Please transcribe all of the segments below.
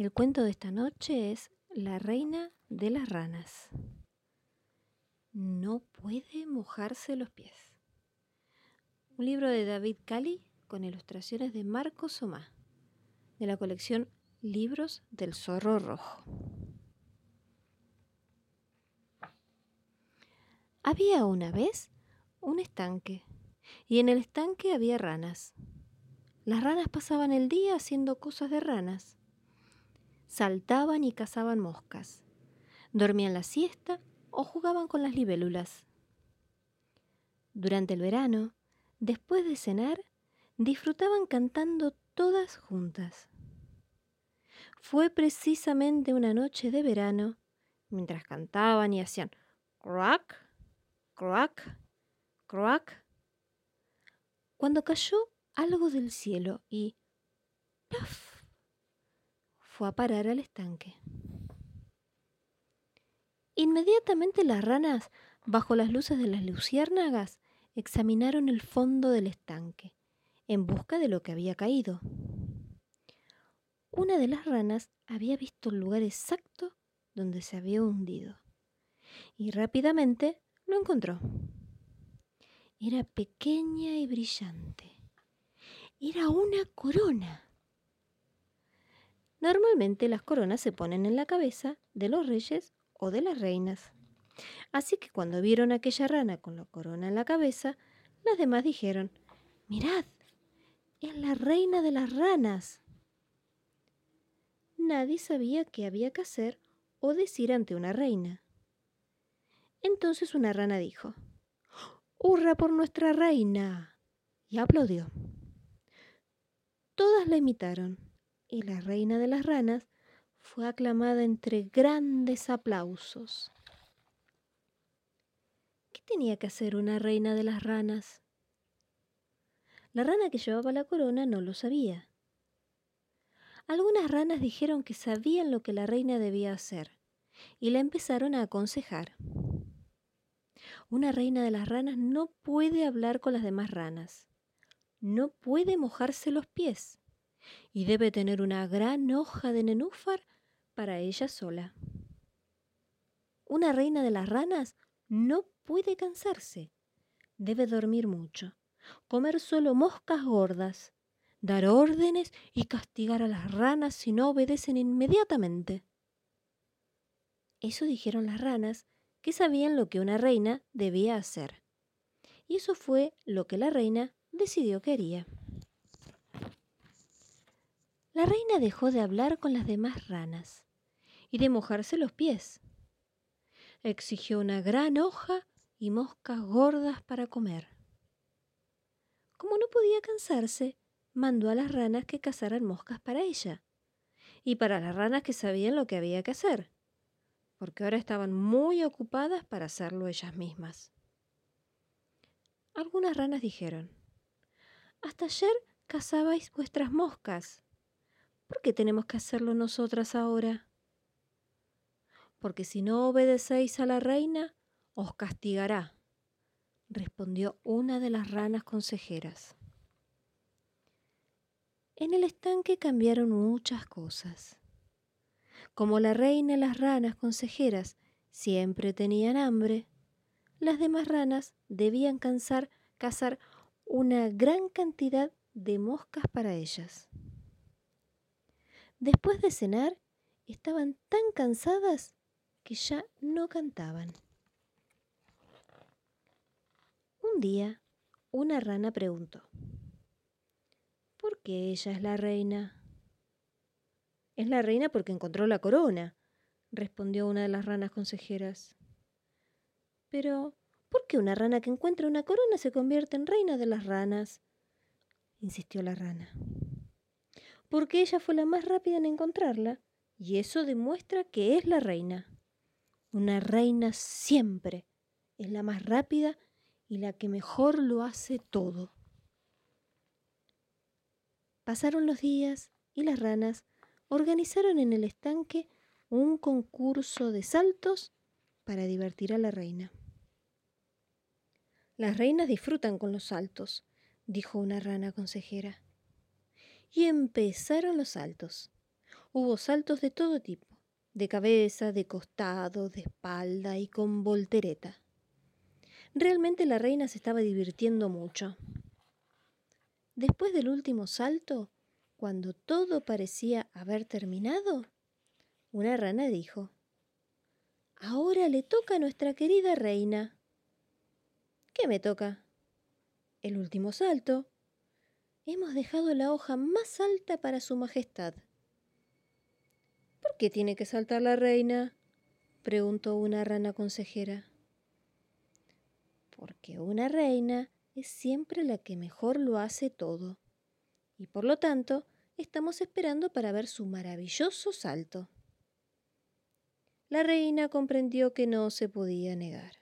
El cuento de esta noche es La reina de las ranas. No puede mojarse los pies. Un libro de David Cali con ilustraciones de Marco Somá, de la colección Libros del Zorro Rojo. Había una vez un estanque, y en el estanque había ranas. Las ranas pasaban el día haciendo cosas de ranas saltaban y cazaban moscas, dormían la siesta o jugaban con las libélulas. Durante el verano, después de cenar, disfrutaban cantando todas juntas. Fue precisamente una noche de verano, mientras cantaban y hacían crack, crack, crack, cuando cayó algo del cielo y. fue a parar al estanque. Inmediatamente las ranas, bajo las luces de las luciérnagas, examinaron el fondo del estanque, en busca de lo que había caído. Una de las ranas había visto el lugar exacto donde se había hundido, y rápidamente lo encontró. Era pequeña y brillante. Era una corona. Normalmente las coronas se ponen en la cabeza de los reyes o de las reinas. Así que cuando vieron a aquella rana con la corona en la cabeza, las demás dijeron, mirad, es la reina de las ranas. Nadie sabía qué había que hacer o decir ante una reina. Entonces una rana dijo, ¡Hurra por nuestra reina! y aplaudió. Todas la imitaron y la reina de las ranas fue aclamada entre grandes aplausos. ¿Qué tenía que hacer una reina de las ranas? La rana que llevaba la corona no lo sabía. Algunas ranas dijeron que sabían lo que la reina debía hacer y la empezaron a aconsejar. Una reina de las ranas no puede hablar con las demás ranas, no puede mojarse los pies y debe tener una gran hoja de nenúfar para ella sola. Una reina de las ranas no puede cansarse, debe dormir mucho, comer solo moscas gordas, dar órdenes y castigar a las ranas si no obedecen inmediatamente. Eso dijeron las ranas, que sabían lo que una reina debía hacer. Y eso fue lo que la reina decidió que haría. La reina dejó de hablar con las demás ranas y de mojarse los pies. Exigió una gran hoja y moscas gordas para comer. Como no podía cansarse, mandó a las ranas que cazaran moscas para ella y para las ranas que sabían lo que había que hacer, porque ahora estaban muy ocupadas para hacerlo ellas mismas. Algunas ranas dijeron, Hasta ayer cazabais vuestras moscas ¿Por qué tenemos que hacerlo nosotras ahora? Porque si no obedecéis a la reina, os castigará, respondió una de las ranas consejeras. En el estanque cambiaron muchas cosas. Como la reina y las ranas consejeras siempre tenían hambre, las demás ranas debían cazar una gran cantidad de moscas para ellas. Después de cenar, estaban tan cansadas que ya no cantaban. Un día, una rana preguntó, ¿por qué ella es la reina? Es la reina porque encontró la corona, respondió una de las ranas consejeras. Pero, ¿por qué una rana que encuentra una corona se convierte en reina de las ranas? insistió la rana porque ella fue la más rápida en encontrarla, y eso demuestra que es la reina. Una reina siempre es la más rápida y la que mejor lo hace todo. Pasaron los días y las ranas organizaron en el estanque un concurso de saltos para divertir a la reina. Las reinas disfrutan con los saltos, dijo una rana consejera y empezaron los saltos. Hubo saltos de todo tipo, de cabeza, de costado, de espalda y con voltereta. Realmente la reina se estaba divirtiendo mucho. Después del último salto, cuando todo parecía haber terminado, una rana dijo, Ahora le toca a nuestra querida reina. ¿Qué me toca? El último salto. Hemos dejado la hoja más alta para su majestad. ¿Por qué tiene que saltar la reina? preguntó una rana consejera. Porque una reina es siempre la que mejor lo hace todo. Y por lo tanto, estamos esperando para ver su maravilloso salto. La reina comprendió que no se podía negar.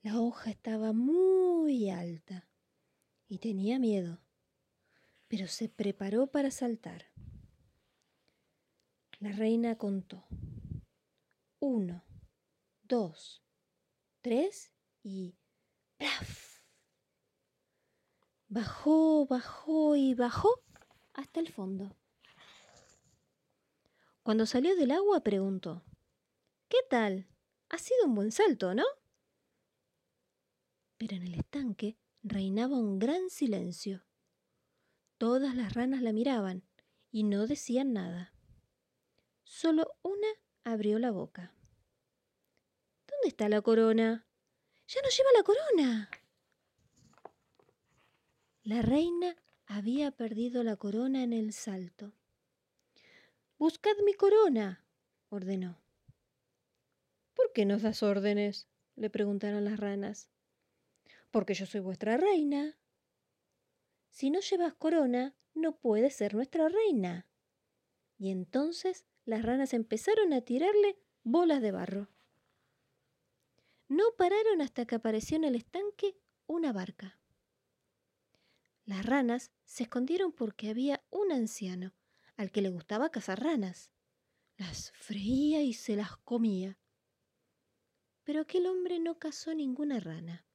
La hoja estaba muy alta y tenía miedo, pero se preparó para saltar. La reina contó. Uno, dos, tres y ¡plaf! Bajó, bajó y bajó hasta el fondo. Cuando salió del agua preguntó, ¿Qué tal? Ha sido un buen salto, ¿no? Pero en el estanque reinaba un gran silencio. Todas las ranas la miraban y no decían nada. Solo una abrió la boca. ¿Dónde está la corona? Ya no lleva la corona. La reina había perdido la corona en el salto. Buscad mi corona, ordenó. ¿Por qué nos das órdenes? le preguntaron las ranas. Porque yo soy vuestra reina. Si no llevas corona, no puedes ser nuestra reina. Y entonces las ranas empezaron a tirarle bolas de barro. No pararon hasta que apareció en el estanque una barca. Las ranas se escondieron porque había un anciano al que le gustaba cazar ranas. Las freía y se las comía. Pero aquel hombre no cazó ninguna rana.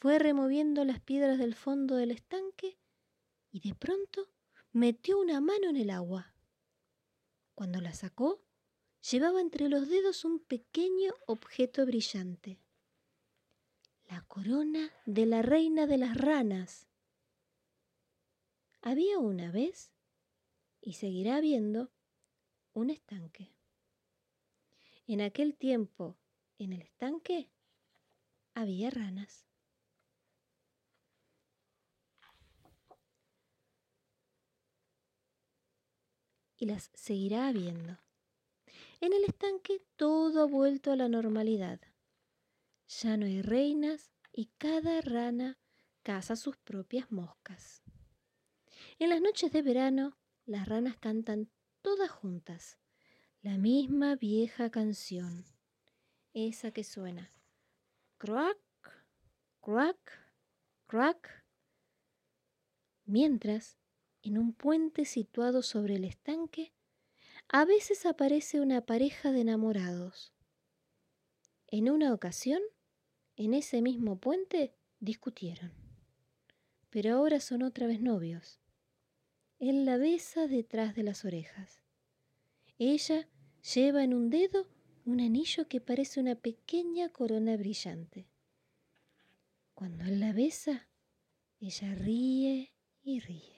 Fue removiendo las piedras del fondo del estanque y de pronto metió una mano en el agua. Cuando la sacó, llevaba entre los dedos un pequeño objeto brillante. La corona de la reina de las ranas. Había una vez y seguirá habiendo un estanque. En aquel tiempo, en el estanque, había ranas. Y las seguirá habiendo. En el estanque todo ha vuelto a la normalidad. Ya no hay reinas y cada rana caza sus propias moscas. En las noches de verano las ranas cantan todas juntas la misma vieja canción, esa que suena croak, croak, croak, mientras en un puente situado sobre el estanque a veces aparece una pareja de enamorados. En una ocasión, en ese mismo puente, discutieron, pero ahora son otra vez novios. Él la besa detrás de las orejas. Ella lleva en un dedo un anillo que parece una pequeña corona brillante. Cuando él la besa, ella ríe y ríe.